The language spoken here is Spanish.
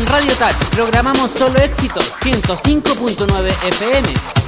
En Radio Touch programamos solo éxitos 105.9 FM.